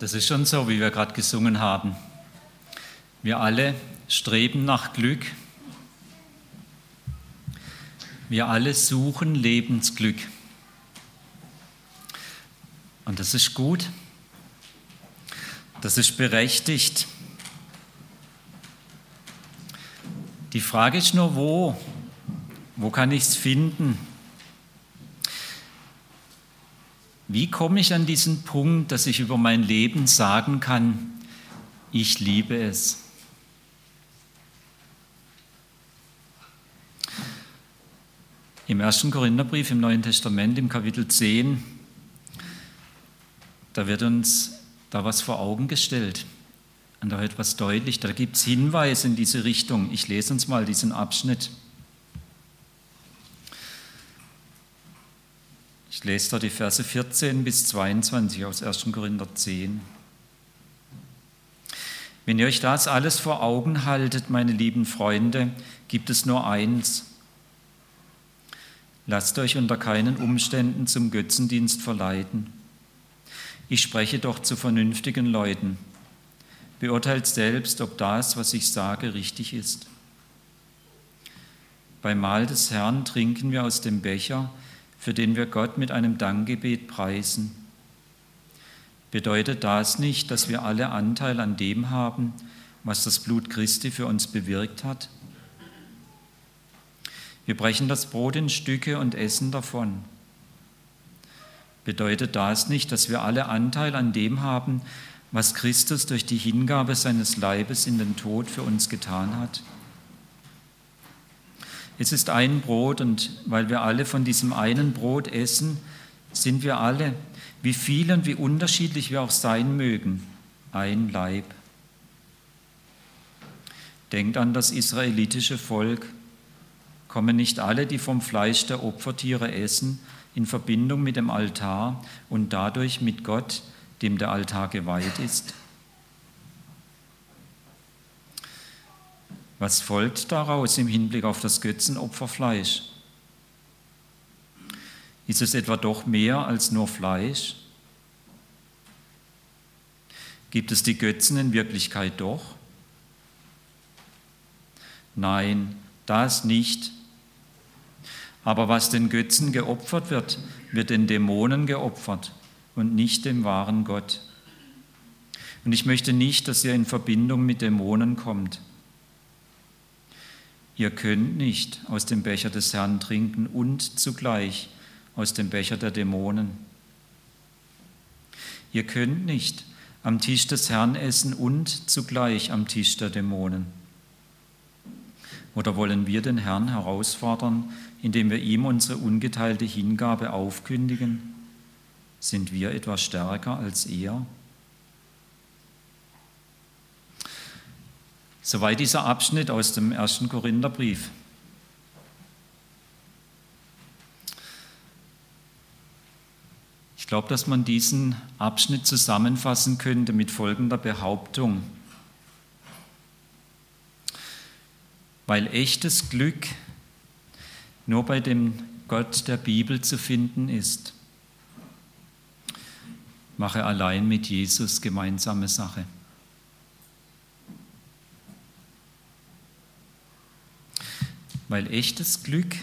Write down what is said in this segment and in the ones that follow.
Das ist schon so, wie wir gerade gesungen haben. Wir alle streben nach Glück. Wir alle suchen Lebensglück. Und das ist gut. Das ist berechtigt. Die Frage ist nur, wo? Wo kann ich es finden? Wie komme ich an diesen Punkt, dass ich über mein Leben sagen kann, ich liebe es? Im ersten Korintherbrief im Neuen Testament, im Kapitel 10, da wird uns da was vor Augen gestellt. Und da wird etwas deutlich. Da gibt es Hinweise in diese Richtung. Ich lese uns mal diesen Abschnitt. Ich lese da die Verse 14 bis 22 aus 1. Korinther 10. Wenn ihr euch das alles vor Augen haltet, meine lieben Freunde, gibt es nur eins. Lasst euch unter keinen Umständen zum Götzendienst verleiten. Ich spreche doch zu vernünftigen Leuten. Beurteilt selbst, ob das, was ich sage, richtig ist. Beim Mahl des Herrn trinken wir aus dem Becher, für den wir Gott mit einem Dankgebet preisen. Bedeutet das nicht, dass wir alle Anteil an dem haben, was das Blut Christi für uns bewirkt hat? Wir brechen das Brot in Stücke und essen davon. Bedeutet das nicht, dass wir alle Anteil an dem haben, was Christus durch die Hingabe seines Leibes in den Tod für uns getan hat? Es ist ein Brot und weil wir alle von diesem einen Brot essen, sind wir alle, wie viel und wie unterschiedlich wir auch sein mögen, ein Leib. Denkt an das israelitische Volk. Kommen nicht alle, die vom Fleisch der Opfertiere essen, in Verbindung mit dem Altar und dadurch mit Gott, dem der Altar geweiht ist? Was folgt daraus im Hinblick auf das Götzenopferfleisch? Ist es etwa doch mehr als nur Fleisch? Gibt es die Götzen in Wirklichkeit doch? Nein, das nicht. Aber was den Götzen geopfert wird, wird den Dämonen geopfert und nicht dem wahren Gott. Und ich möchte nicht, dass ihr in Verbindung mit Dämonen kommt. Ihr könnt nicht aus dem Becher des Herrn trinken und zugleich aus dem Becher der Dämonen. Ihr könnt nicht am Tisch des Herrn essen und zugleich am Tisch der Dämonen. Oder wollen wir den Herrn herausfordern, indem wir ihm unsere ungeteilte Hingabe aufkündigen? Sind wir etwas stärker als er? Soweit dieser Abschnitt aus dem ersten Korintherbrief. Ich glaube, dass man diesen Abschnitt zusammenfassen könnte mit folgender Behauptung. Weil echtes Glück nur bei dem Gott der Bibel zu finden ist, mache allein mit Jesus gemeinsame Sache. Weil echtes Glück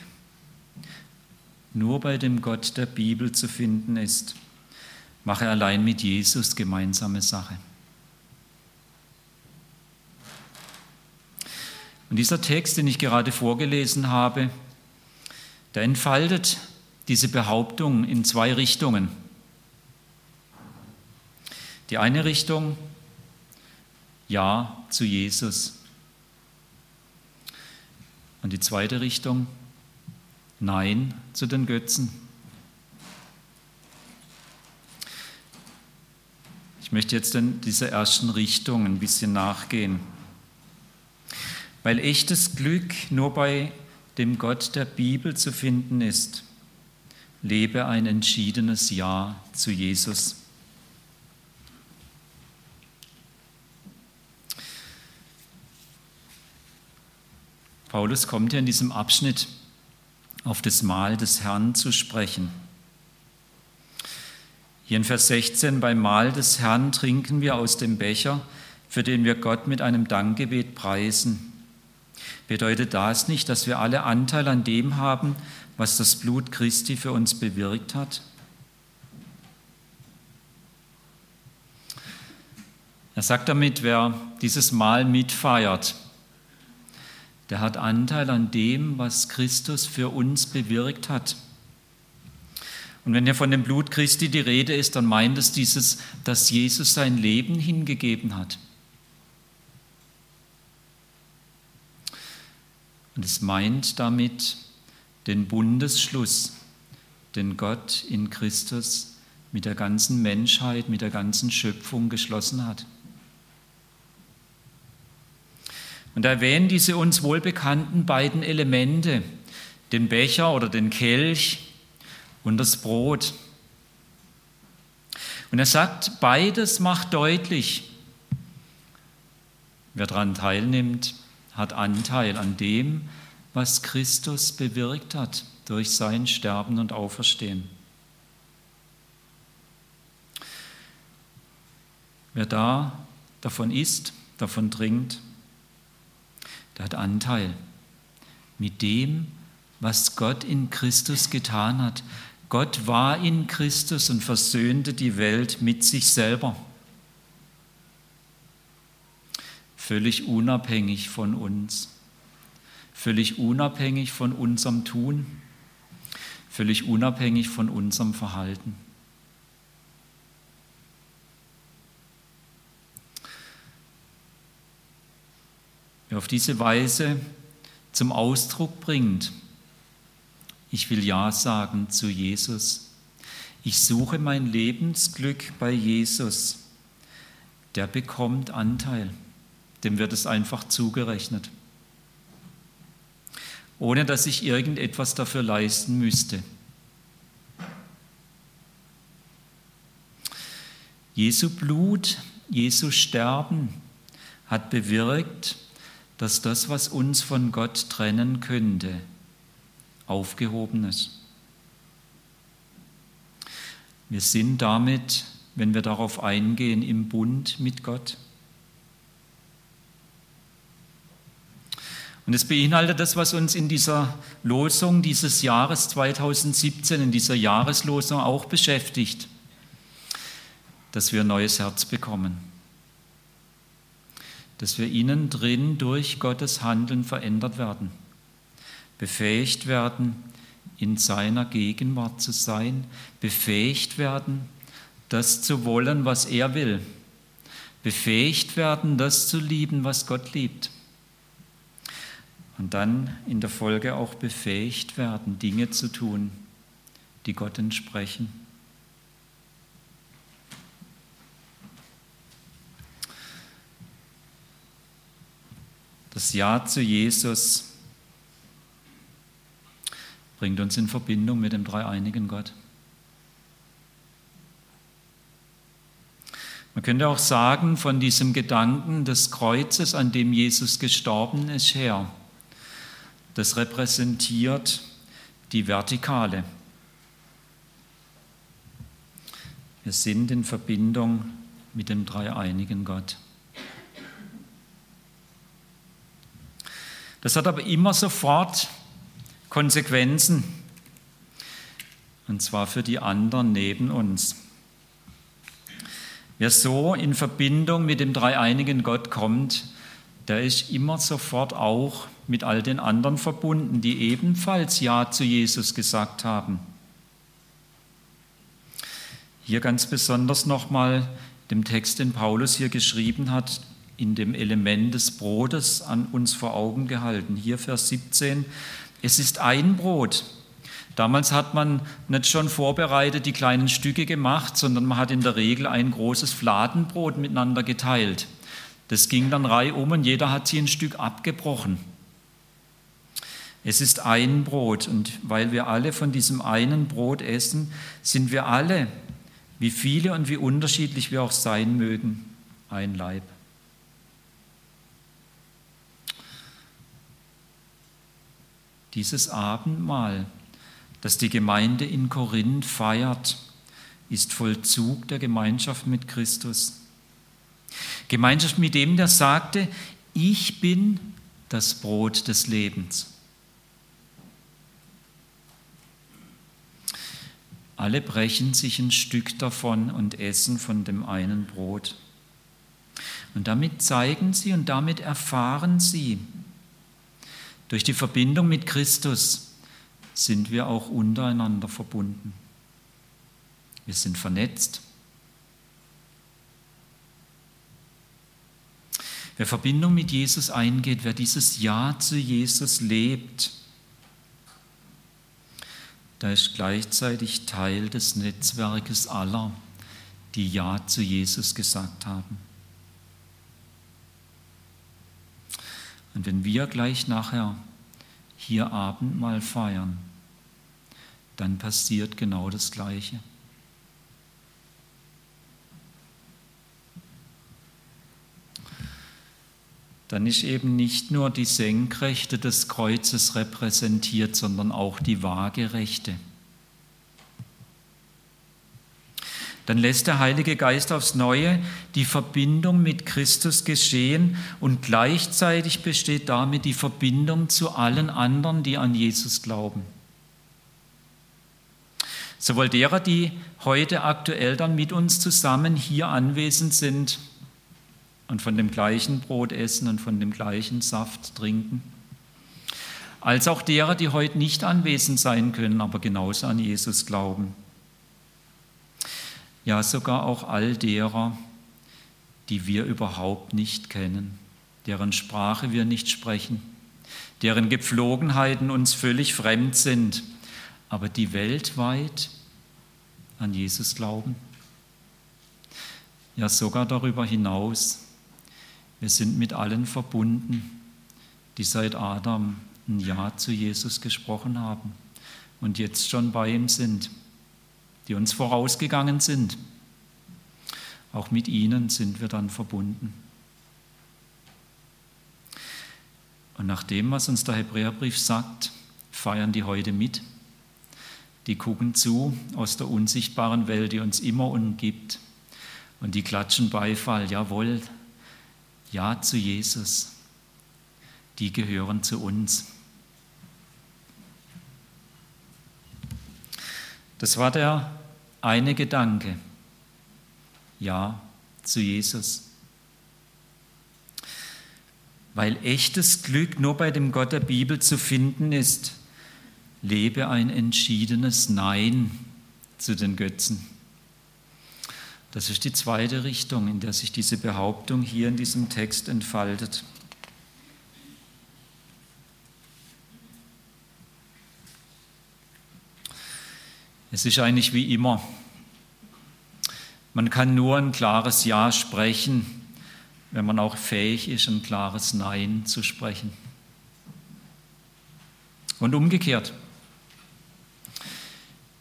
nur bei dem Gott der Bibel zu finden ist. Mache allein mit Jesus gemeinsame Sache. Und dieser Text, den ich gerade vorgelesen habe, der entfaltet diese Behauptung in zwei Richtungen. Die eine Richtung, ja zu Jesus. Und die zweite Richtung, Nein zu den Götzen. Ich möchte jetzt in dieser ersten Richtung ein bisschen nachgehen. Weil echtes Glück nur bei dem Gott der Bibel zu finden ist, lebe ein entschiedenes Ja zu Jesus. Paulus kommt ja in diesem Abschnitt auf das Mahl des Herrn zu sprechen. Hier in Vers 16, beim Mahl des Herrn trinken wir aus dem Becher, für den wir Gott mit einem Dankgebet preisen. Bedeutet das nicht, dass wir alle Anteil an dem haben, was das Blut Christi für uns bewirkt hat? Er sagt damit, wer dieses Mahl mitfeiert, der hat Anteil an dem, was Christus für uns bewirkt hat. Und wenn ja von dem Blut Christi die Rede ist, dann meint es dieses, dass Jesus sein Leben hingegeben hat. Und es meint damit den Bundesschluss, den Gott in Christus mit der ganzen Menschheit, mit der ganzen Schöpfung geschlossen hat. Und er erwähnt diese uns wohlbekannten beiden Elemente, den Becher oder den Kelch und das Brot. Und er sagt, beides macht deutlich, wer daran teilnimmt, hat Anteil an dem, was Christus bewirkt hat durch sein Sterben und Auferstehen. Wer da davon isst, davon trinkt, der hat Anteil mit dem, was Gott in Christus getan hat. Gott war in Christus und versöhnte die Welt mit sich selber. Völlig unabhängig von uns. Völlig unabhängig von unserem Tun. Völlig unabhängig von unserem Verhalten. Auf diese Weise zum Ausdruck bringt, ich will Ja sagen zu Jesus. Ich suche mein Lebensglück bei Jesus. Der bekommt Anteil. Dem wird es einfach zugerechnet. Ohne dass ich irgendetwas dafür leisten müsste. Jesu Blut, Jesu Sterben hat bewirkt, dass das, was uns von Gott trennen könnte, Aufgehobenes. Wir sind damit, wenn wir darauf eingehen, im Bund mit Gott. Und es beinhaltet das, was uns in dieser Losung dieses Jahres 2017, in dieser Jahreslosung auch beschäftigt, dass wir ein neues Herz bekommen, dass wir innen drin durch Gottes Handeln verändert werden befähigt werden, in seiner Gegenwart zu sein, befähigt werden, das zu wollen, was er will, befähigt werden, das zu lieben, was Gott liebt. Und dann in der Folge auch befähigt werden, Dinge zu tun, die Gott entsprechen. Das Ja zu Jesus bringt uns in Verbindung mit dem dreieinigen Gott. Man könnte auch sagen, von diesem Gedanken des Kreuzes, an dem Jesus gestorben ist, her. Das repräsentiert die Vertikale. Wir sind in Verbindung mit dem dreieinigen Gott. Das hat aber immer sofort Konsequenzen, und zwar für die anderen neben uns. Wer so in Verbindung mit dem dreieinigen Gott kommt, der ist immer sofort auch mit all den anderen verbunden, die ebenfalls Ja zu Jesus gesagt haben. Hier ganz besonders nochmal dem Text, den Paulus hier geschrieben hat, in dem Element des Brotes an uns vor Augen gehalten. Hier Vers 17, es ist ein Brot. Damals hat man nicht schon vorbereitet die kleinen Stücke gemacht, sondern man hat in der Regel ein großes Fladenbrot miteinander geteilt. Das ging dann reihum und jeder hat sich ein Stück abgebrochen. Es ist ein Brot und weil wir alle von diesem einen Brot essen, sind wir alle, wie viele und wie unterschiedlich wir auch sein mögen, ein Leib. Dieses Abendmahl, das die Gemeinde in Korinth feiert, ist Vollzug der Gemeinschaft mit Christus. Gemeinschaft mit dem, der sagte, ich bin das Brot des Lebens. Alle brechen sich ein Stück davon und essen von dem einen Brot. Und damit zeigen sie und damit erfahren sie, durch die Verbindung mit Christus sind wir auch untereinander verbunden. Wir sind vernetzt. Wer Verbindung mit Jesus eingeht, wer dieses Ja zu Jesus lebt, da ist gleichzeitig Teil des Netzwerkes aller, die Ja zu Jesus gesagt haben. Und wenn wir gleich nachher hier Abendmahl feiern, dann passiert genau das Gleiche. Dann ist eben nicht nur die Senkrechte des Kreuzes repräsentiert, sondern auch die Waagerechte. Dann lässt der Heilige Geist aufs Neue die Verbindung mit Christus geschehen und gleichzeitig besteht damit die Verbindung zu allen anderen, die an Jesus glauben. Sowohl derer, die heute aktuell dann mit uns zusammen hier anwesend sind und von dem gleichen Brot essen und von dem gleichen Saft trinken, als auch derer, die heute nicht anwesend sein können, aber genauso an Jesus glauben ja sogar auch all derer, die wir überhaupt nicht kennen, deren Sprache wir nicht sprechen, deren Gepflogenheiten uns völlig fremd sind, aber die weltweit an Jesus glauben. Ja sogar darüber hinaus. Wir sind mit allen verbunden, die seit Adam ein Ja zu Jesus gesprochen haben und jetzt schon bei ihm sind die uns vorausgegangen sind. Auch mit ihnen sind wir dann verbunden. Und nach dem, was uns der Hebräerbrief sagt, feiern die heute mit. Die gucken zu aus der unsichtbaren Welt, die uns immer umgibt. Und die klatschen Beifall, jawohl, ja zu Jesus. Die gehören zu uns. Das war der eine Gedanke. Ja zu Jesus. Weil echtes Glück nur bei dem Gott der Bibel zu finden ist, lebe ein entschiedenes Nein zu den Götzen. Das ist die zweite Richtung, in der sich diese Behauptung hier in diesem Text entfaltet. Es ist eigentlich wie immer. Man kann nur ein klares Ja sprechen, wenn man auch fähig ist, ein klares Nein zu sprechen. Und umgekehrt.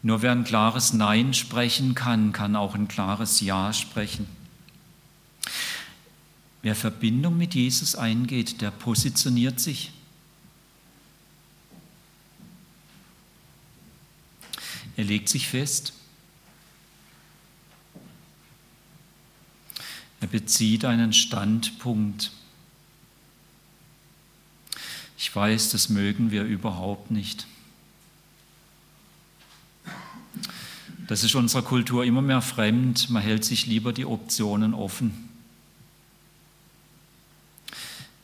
Nur wer ein klares Nein sprechen kann, kann auch ein klares Ja sprechen. Wer Verbindung mit Jesus eingeht, der positioniert sich. Er legt sich fest. Er bezieht einen Standpunkt. Ich weiß, das mögen wir überhaupt nicht. Das ist unserer Kultur immer mehr fremd. Man hält sich lieber die Optionen offen.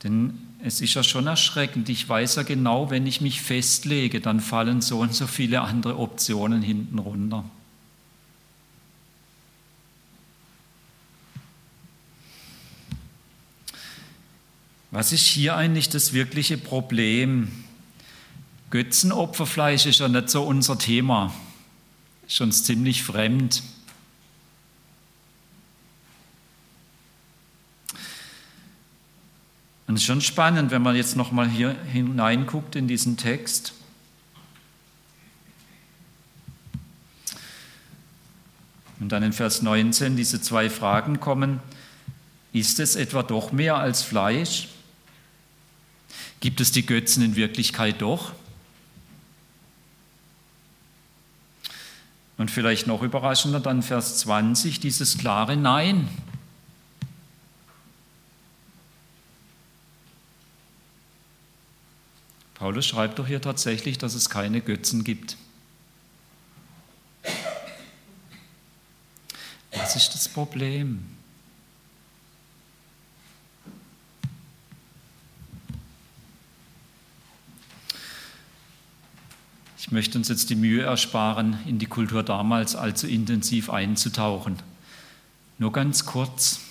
Denn es ist ja schon erschreckend. Ich weiß ja genau, wenn ich mich festlege, dann fallen so und so viele andere Optionen hinten runter. Was ist hier eigentlich das wirkliche Problem? Götzenopferfleisch ist ja nicht so unser Thema, ist uns ziemlich fremd. Und es ist schon spannend, wenn man jetzt nochmal hier hineinguckt in diesen Text. Und dann in Vers 19 diese zwei Fragen kommen. Ist es etwa doch mehr als Fleisch? Gibt es die Götzen in Wirklichkeit doch? Und vielleicht noch überraschender dann Vers 20, dieses klare Nein. Paulus schreibt doch hier tatsächlich, dass es keine Götzen gibt. Was ist das Problem? Ich möchte uns jetzt die Mühe ersparen, in die Kultur damals allzu intensiv einzutauchen. Nur ganz kurz.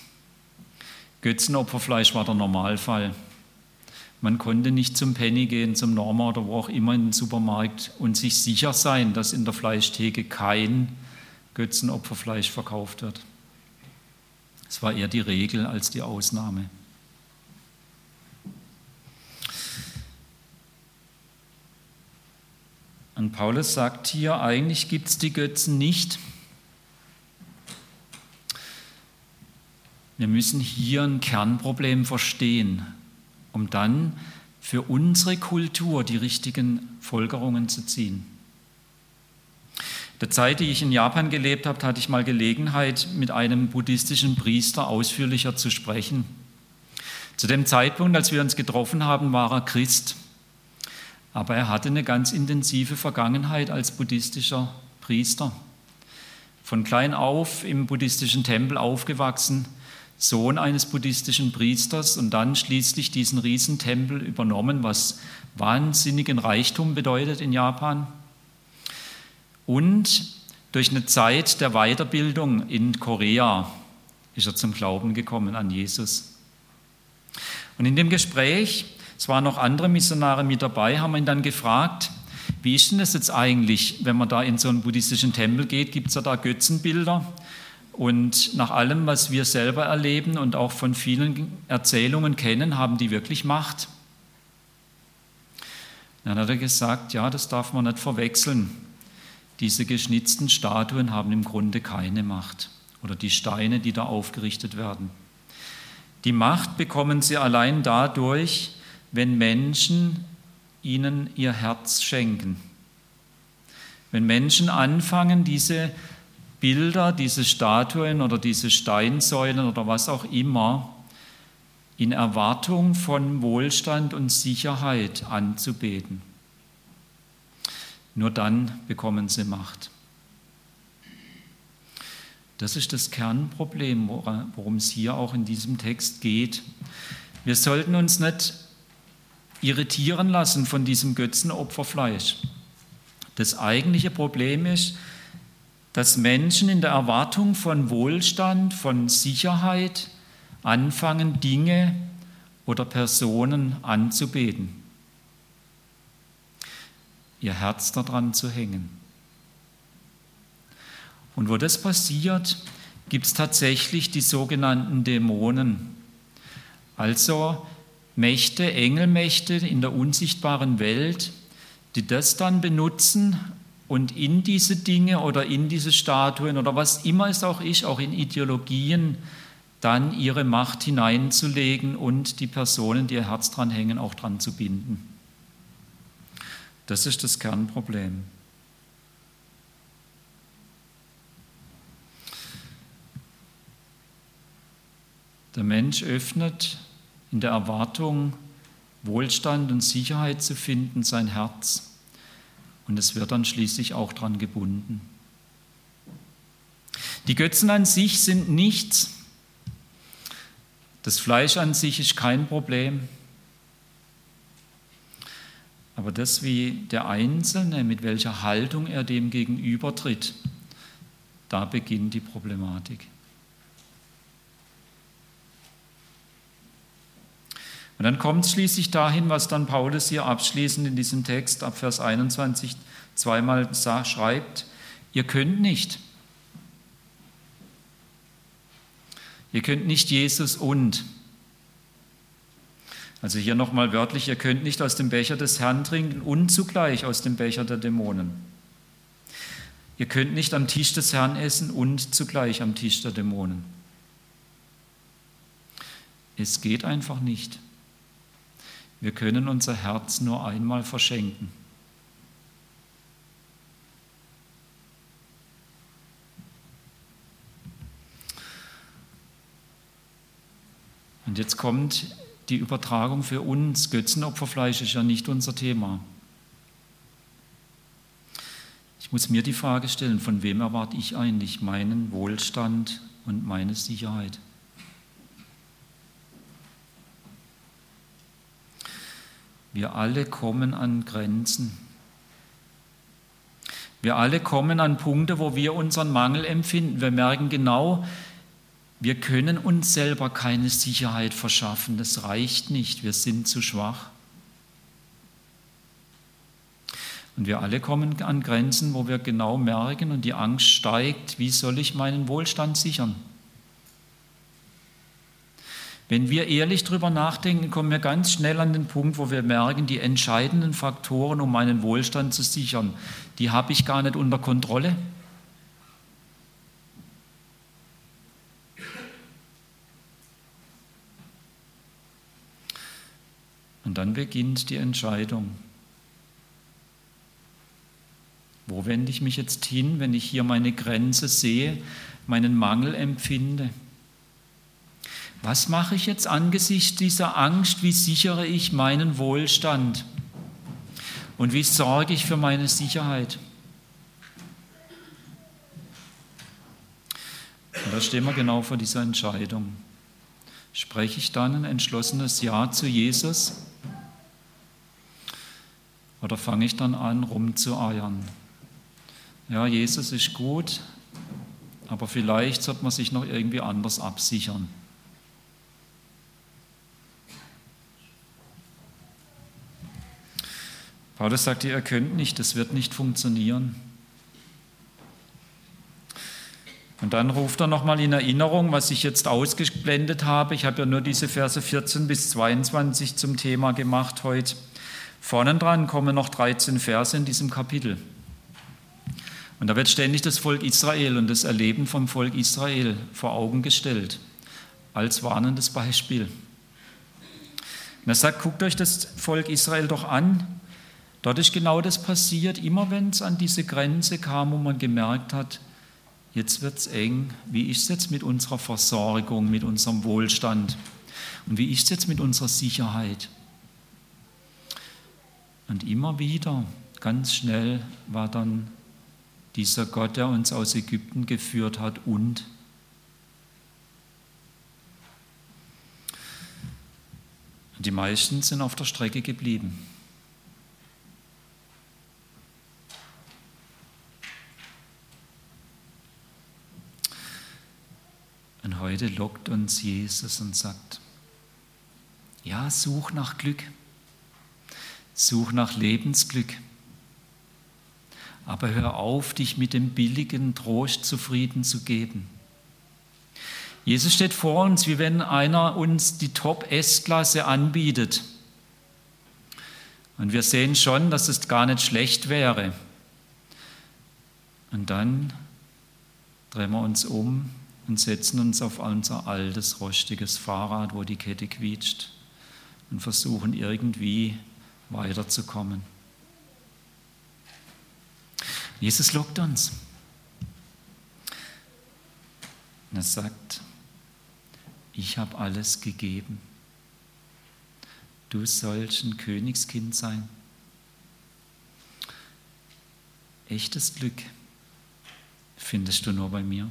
Götzenopferfleisch war der Normalfall. Man konnte nicht zum Penny gehen, zum Norma oder wo auch immer in den Supermarkt und sich sicher sein, dass in der Fleischtheke kein Götzenopferfleisch verkauft wird. Es war eher die Regel als die Ausnahme. Und Paulus sagt hier, eigentlich gibt es die Götzen nicht. Wir müssen hier ein Kernproblem verstehen, um dann für unsere Kultur die richtigen Folgerungen zu ziehen. Der Zeit, die ich in Japan gelebt habe, hatte ich mal Gelegenheit, mit einem buddhistischen Priester ausführlicher zu sprechen. Zu dem Zeitpunkt, als wir uns getroffen haben, war er Christ. Aber er hatte eine ganz intensive Vergangenheit als buddhistischer Priester. Von klein auf im buddhistischen Tempel aufgewachsen, Sohn eines buddhistischen Priesters und dann schließlich diesen Riesentempel übernommen, was wahnsinnigen Reichtum bedeutet in Japan und durch eine Zeit der Weiterbildung in Korea ist er zum Glauben gekommen an Jesus. Und in dem Gespräch, es waren noch andere Missionare mit dabei, haben wir ihn dann gefragt, wie ist denn das jetzt eigentlich, wenn man da in so einen buddhistischen Tempel geht, gibt es ja da Götzenbilder? Und nach allem, was wir selber erleben und auch von vielen Erzählungen kennen, haben die wirklich Macht? Dann hat er gesagt, ja, das darf man nicht verwechseln. Diese geschnitzten Statuen haben im Grunde keine Macht oder die Steine, die da aufgerichtet werden. Die Macht bekommen sie allein dadurch, wenn Menschen ihnen ihr Herz schenken. Wenn Menschen anfangen, diese Bilder, diese Statuen oder diese Steinsäulen oder was auch immer in Erwartung von Wohlstand und Sicherheit anzubeten. Nur dann bekommen sie Macht. Das ist das Kernproblem, worum es hier auch in diesem Text geht. Wir sollten uns nicht irritieren lassen von diesem Götzenopferfleisch. Das eigentliche Problem ist, dass Menschen in der Erwartung von Wohlstand, von Sicherheit anfangen, Dinge oder Personen anzubeten ihr Herz daran zu hängen. Und wo das passiert, gibt es tatsächlich die sogenannten Dämonen, also Mächte, Engelmächte in der unsichtbaren Welt, die das dann benutzen und in diese Dinge oder in diese Statuen oder was immer es auch ist, auch in Ideologien, dann ihre Macht hineinzulegen und die Personen, die ihr Herz dran hängen, auch dran zu binden. Das ist das Kernproblem. Der Mensch öffnet in der Erwartung, Wohlstand und Sicherheit zu finden, sein Herz. Und es wird dann schließlich auch dran gebunden. Die Götzen an sich sind nichts. Das Fleisch an sich ist kein Problem. Aber das, wie der Einzelne, mit welcher Haltung er dem gegenübertritt, da beginnt die Problematik. Und dann kommt es schließlich dahin, was dann Paulus hier abschließend in diesem Text ab Vers 21 zweimal schreibt, ihr könnt nicht. Ihr könnt nicht Jesus und. Also hier nochmal wörtlich, ihr könnt nicht aus dem Becher des Herrn trinken und zugleich aus dem Becher der Dämonen. Ihr könnt nicht am Tisch des Herrn essen und zugleich am Tisch der Dämonen. Es geht einfach nicht. Wir können unser Herz nur einmal verschenken. Und jetzt kommt die Übertragung für uns. Götzenopferfleisch ist ja nicht unser Thema. Ich muss mir die Frage stellen, von wem erwarte ich eigentlich meinen Wohlstand und meine Sicherheit? Wir alle kommen an Grenzen. Wir alle kommen an Punkte, wo wir unseren Mangel empfinden. Wir merken genau, wir können uns selber keine Sicherheit verschaffen. Das reicht nicht. Wir sind zu schwach. Und wir alle kommen an Grenzen, wo wir genau merken und die Angst steigt, wie soll ich meinen Wohlstand sichern? Wenn wir ehrlich darüber nachdenken, kommen wir ganz schnell an den Punkt, wo wir merken, die entscheidenden Faktoren, um meinen Wohlstand zu sichern, die habe ich gar nicht unter Kontrolle. Und dann beginnt die Entscheidung. Wo wende ich mich jetzt hin, wenn ich hier meine Grenze sehe, meinen Mangel empfinde? Was mache ich jetzt angesichts dieser Angst? Wie sichere ich meinen Wohlstand? Und wie sorge ich für meine Sicherheit? Und da stehen wir genau vor dieser Entscheidung. Spreche ich dann ein entschlossenes Ja zu Jesus? Oder fange ich dann an, rumzueiern? Ja, Jesus ist gut, aber vielleicht sollte man sich noch irgendwie anders absichern. Paulus sagte, ihr könnt nicht, das wird nicht funktionieren. Und dann ruft er nochmal in Erinnerung, was ich jetzt ausgeblendet habe. Ich habe ja nur diese Verse 14 bis 22 zum Thema gemacht heute. Vorne dran kommen noch 13 Verse in diesem Kapitel. Und da wird ständig das Volk Israel und das Erleben vom Volk Israel vor Augen gestellt, als warnendes Beispiel. Und er sagt, guckt euch das Volk Israel doch an. Dort ist genau das passiert, immer wenn es an diese Grenze kam, wo man gemerkt hat, jetzt wird es eng, wie ist es jetzt mit unserer Versorgung, mit unserem Wohlstand und wie ist es jetzt mit unserer Sicherheit. Und immer wieder, ganz schnell war dann dieser Gott, der uns aus Ägypten geführt hat und die meisten sind auf der Strecke geblieben. Und heute lockt uns Jesus und sagt, ja, such nach Glück, such nach Lebensglück. Aber hör auf, dich mit dem billigen Trost zufrieden zu geben. Jesus steht vor uns, wie wenn einer uns die Top-S-Klasse anbietet. Und wir sehen schon, dass es gar nicht schlecht wäre. Und dann drehen wir uns um und setzen uns auf unser altes, rostiges Fahrrad, wo die Kette quietscht und versuchen irgendwie weiterzukommen. Jesus lockt uns. Und er sagt, ich habe alles gegeben. Du sollst ein Königskind sein. Echtes Glück findest du nur bei mir.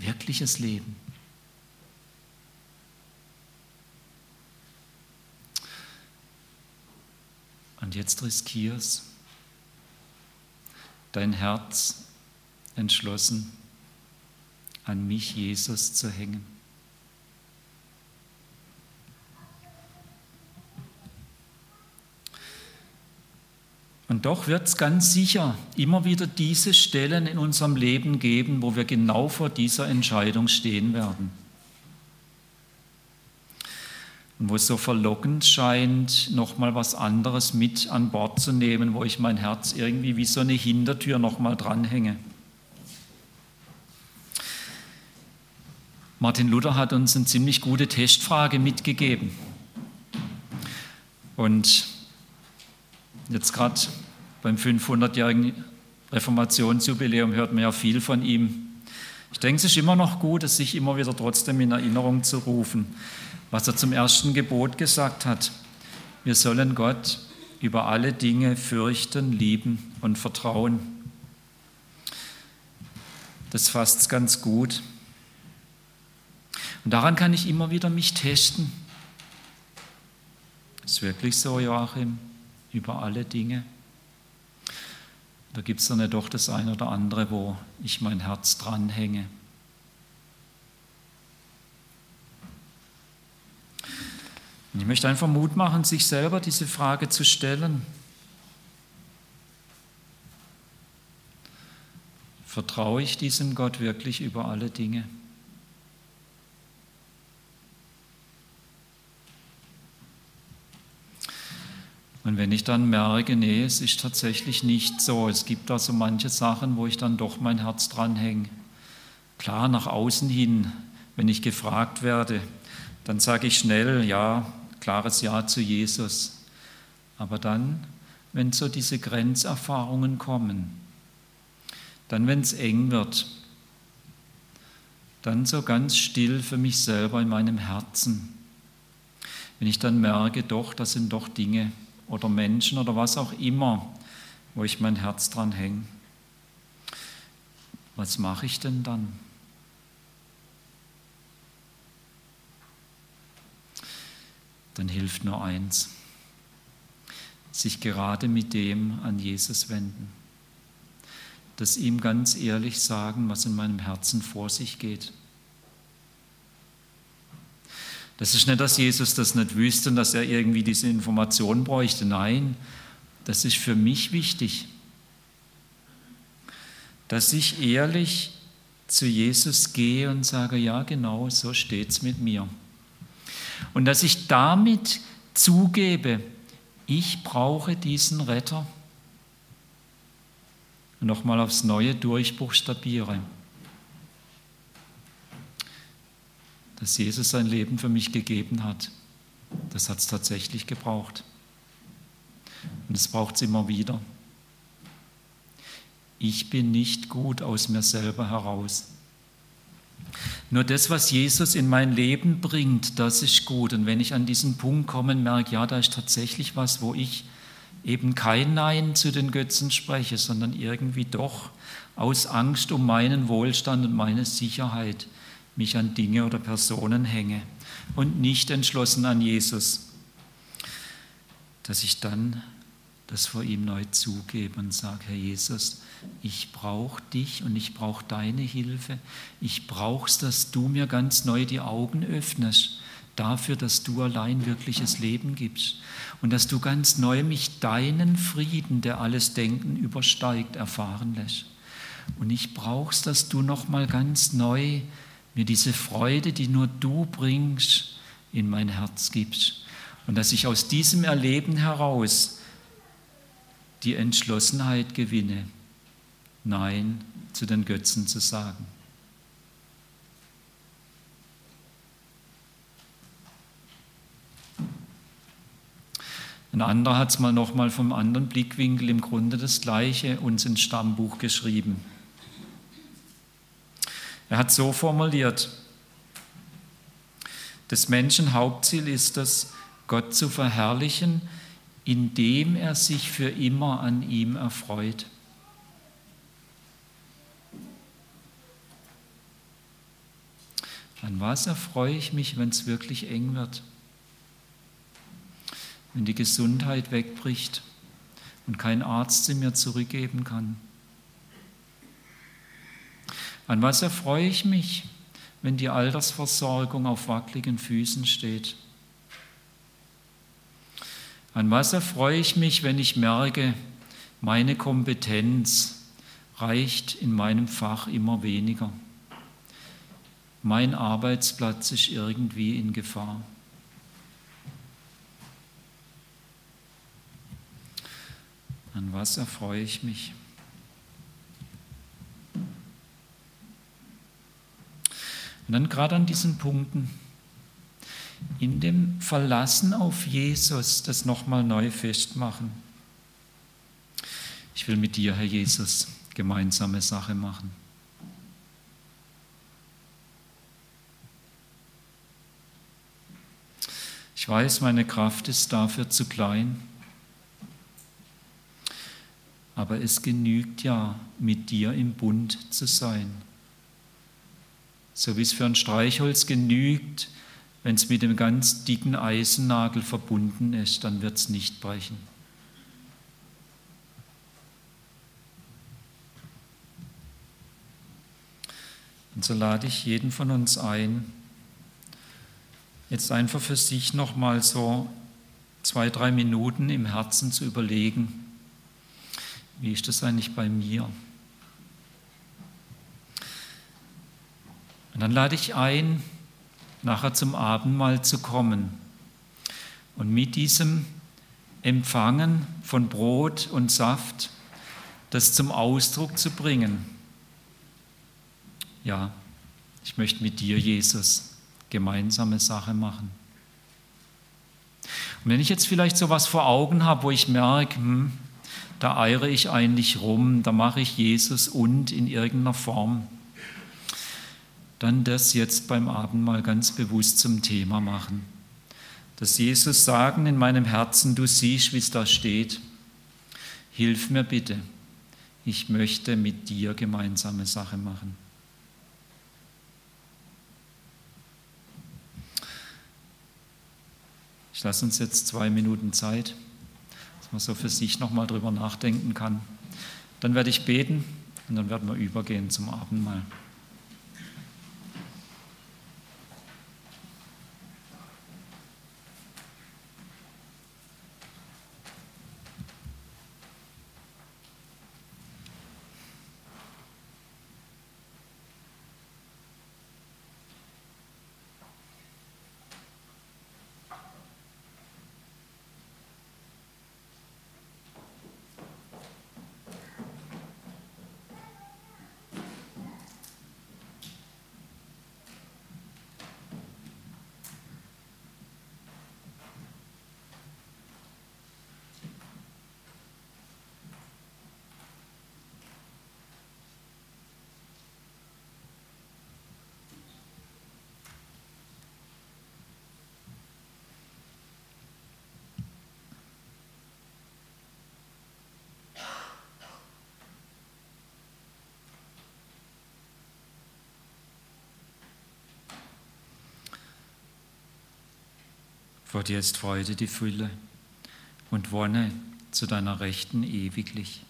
Wirkliches Leben. Und jetzt riskier's dein Herz entschlossen an mich, Jesus, zu hängen. Und doch wird es ganz sicher immer wieder diese Stellen in unserem Leben geben, wo wir genau vor dieser Entscheidung stehen werden. Und wo es so verlockend scheint, nochmal was anderes mit an Bord zu nehmen, wo ich mein Herz irgendwie wie so eine Hintertür nochmal dranhänge. Martin Luther hat uns eine ziemlich gute Testfrage mitgegeben. Und jetzt gerade beim 500-jährigen Reformationsjubiläum hört man ja viel von ihm. Ich denke, es ist immer noch gut, es sich immer wieder trotzdem in Erinnerung zu rufen, was er zum ersten Gebot gesagt hat. Wir sollen Gott über alle Dinge fürchten, lieben und vertrauen. Das fasst es ganz gut. Und daran kann ich immer wieder mich testen. Ist wirklich so, Joachim, über alle Dinge? Da gibt es dann ja doch das eine oder andere, wo ich mein Herz dranhänge. Und ich möchte einfach Mut machen, sich selber diese Frage zu stellen. Vertraue ich diesem Gott wirklich über alle Dinge? Und wenn ich dann merke, nee, es ist tatsächlich nicht so, es gibt da so manche Sachen, wo ich dann doch mein Herz dranhänge. Klar, nach außen hin, wenn ich gefragt werde, dann sage ich schnell, ja, klares Ja zu Jesus. Aber dann, wenn so diese Grenzerfahrungen kommen, dann, wenn es eng wird, dann so ganz still für mich selber in meinem Herzen, wenn ich dann merke, doch, das sind doch Dinge, oder Menschen oder was auch immer, wo ich mein Herz dran hänge. Was mache ich denn dann? Dann hilft nur eins, sich gerade mit dem an Jesus wenden, das ihm ganz ehrlich sagen, was in meinem Herzen vor sich geht. Das ist nicht, dass Jesus das nicht wüsste und dass er irgendwie diese Information bräuchte. Nein, das ist für mich wichtig, dass ich ehrlich zu Jesus gehe und sage, ja genau, so steht es mit mir. Und dass ich damit zugebe, ich brauche diesen Retter. Nochmal aufs Neue durchbuchstabiere. Dass Jesus sein Leben für mich gegeben hat. Das hat es tatsächlich gebraucht. Und es braucht es immer wieder. Ich bin nicht gut aus mir selber heraus. Nur das, was Jesus in mein Leben bringt, das ist gut. Und wenn ich an diesen Punkt komme merke, ja, da ist tatsächlich was, wo ich eben kein Nein zu den Götzen spreche, sondern irgendwie doch aus Angst um meinen Wohlstand und meine Sicherheit mich an Dinge oder Personen hänge und nicht entschlossen an Jesus, dass ich dann das vor ihm neu zugebe und sage, Herr Jesus, ich brauche dich und ich brauche deine Hilfe. Ich brauche es, dass du mir ganz neu die Augen öffnest dafür, dass du allein wirkliches Leben gibst und dass du ganz neu mich deinen Frieden, der alles Denken übersteigt, erfahren lässt. Und ich brauche es, dass du noch mal ganz neu mir diese Freude, die nur du bringst, in mein Herz gibst. Und dass ich aus diesem Erleben heraus die Entschlossenheit gewinne, Nein zu den Götzen zu sagen. Ein anderer hat es mal nochmal vom anderen Blickwinkel im Grunde das Gleiche uns ins Stammbuch geschrieben. Er hat so formuliert, des Menschen Hauptziel ist es, Gott zu verherrlichen, indem er sich für immer an ihm erfreut. An was erfreue ich mich, wenn es wirklich eng wird? Wenn die Gesundheit wegbricht und kein Arzt sie mir zurückgeben kann? An was erfreue ich mich, wenn die Altersversorgung auf wackeligen Füßen steht? An was erfreue ich mich, wenn ich merke, meine Kompetenz reicht in meinem Fach immer weniger? Mein Arbeitsplatz ist irgendwie in Gefahr. An was erfreue ich mich? Und dann gerade an diesen Punkten, in dem Verlassen auf Jesus, das nochmal neu festmachen. Ich will mit dir, Herr Jesus, gemeinsame Sache machen. Ich weiß, meine Kraft ist dafür zu klein, aber es genügt ja, mit dir im Bund zu sein. So wie es für ein Streichholz genügt, wenn es mit dem ganz dicken Eisennagel verbunden ist, dann wird es nicht brechen. Und so lade ich jeden von uns ein, jetzt einfach für sich nochmal so zwei, drei Minuten im Herzen zu überlegen, wie ist das eigentlich bei mir? Und dann lade ich ein, nachher zum Abendmahl zu kommen und mit diesem Empfangen von Brot und Saft das zum Ausdruck zu bringen. Ja, ich möchte mit dir, Jesus, gemeinsame Sache machen. Und wenn ich jetzt vielleicht so was vor Augen habe, wo ich merke, hm, da eire ich eigentlich rum, da mache ich Jesus und in irgendeiner Form, dann das jetzt beim Abendmahl ganz bewusst zum Thema machen. Dass Jesus sagen in meinem Herzen, du siehst, wie es da steht, hilf mir bitte, ich möchte mit dir gemeinsame Sache machen. Ich lasse uns jetzt zwei Minuten Zeit man so für sich nochmal drüber nachdenken kann. Dann werde ich beten und dann werden wir übergehen zum Abendmahl. Dir ist Freude die Fülle und Wonne zu deiner Rechten ewiglich.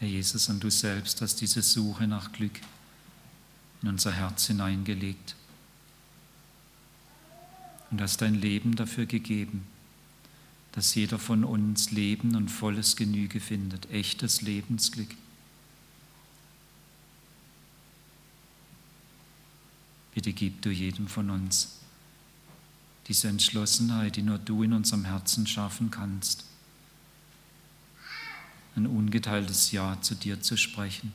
Herr Jesus, und du selbst hast diese Suche nach Glück in unser Herz hineingelegt und hast dein Leben dafür gegeben, dass jeder von uns Leben und volles Genüge findet, echtes Lebensglück. Bitte gib du jedem von uns diese Entschlossenheit, die nur du in unserem Herzen schaffen kannst, ein ungeteiltes Ja zu dir zu sprechen.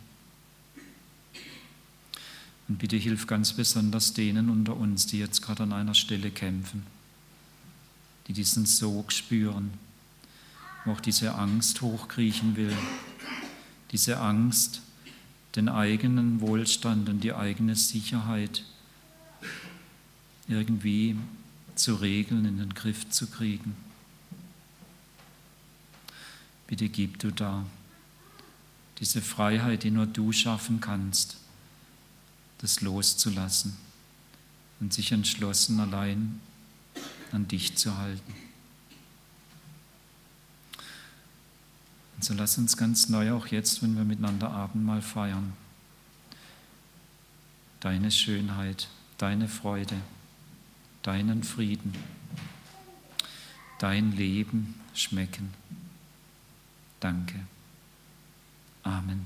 Und bitte hilf ganz besonders denen unter uns, die jetzt gerade an einer Stelle kämpfen, die diesen Sog spüren, wo auch diese Angst hochkriechen will, diese Angst, den eigenen Wohlstand und die eigene Sicherheit irgendwie zu regeln, in den Griff zu kriegen. Bitte gib du da diese Freiheit, die nur du schaffen kannst, das loszulassen und sich entschlossen allein an dich zu halten. Und so lass uns ganz neu auch jetzt, wenn wir miteinander Abendmahl feiern, deine Schönheit, deine Freude, deinen Frieden, dein Leben schmecken. Danke. Amen.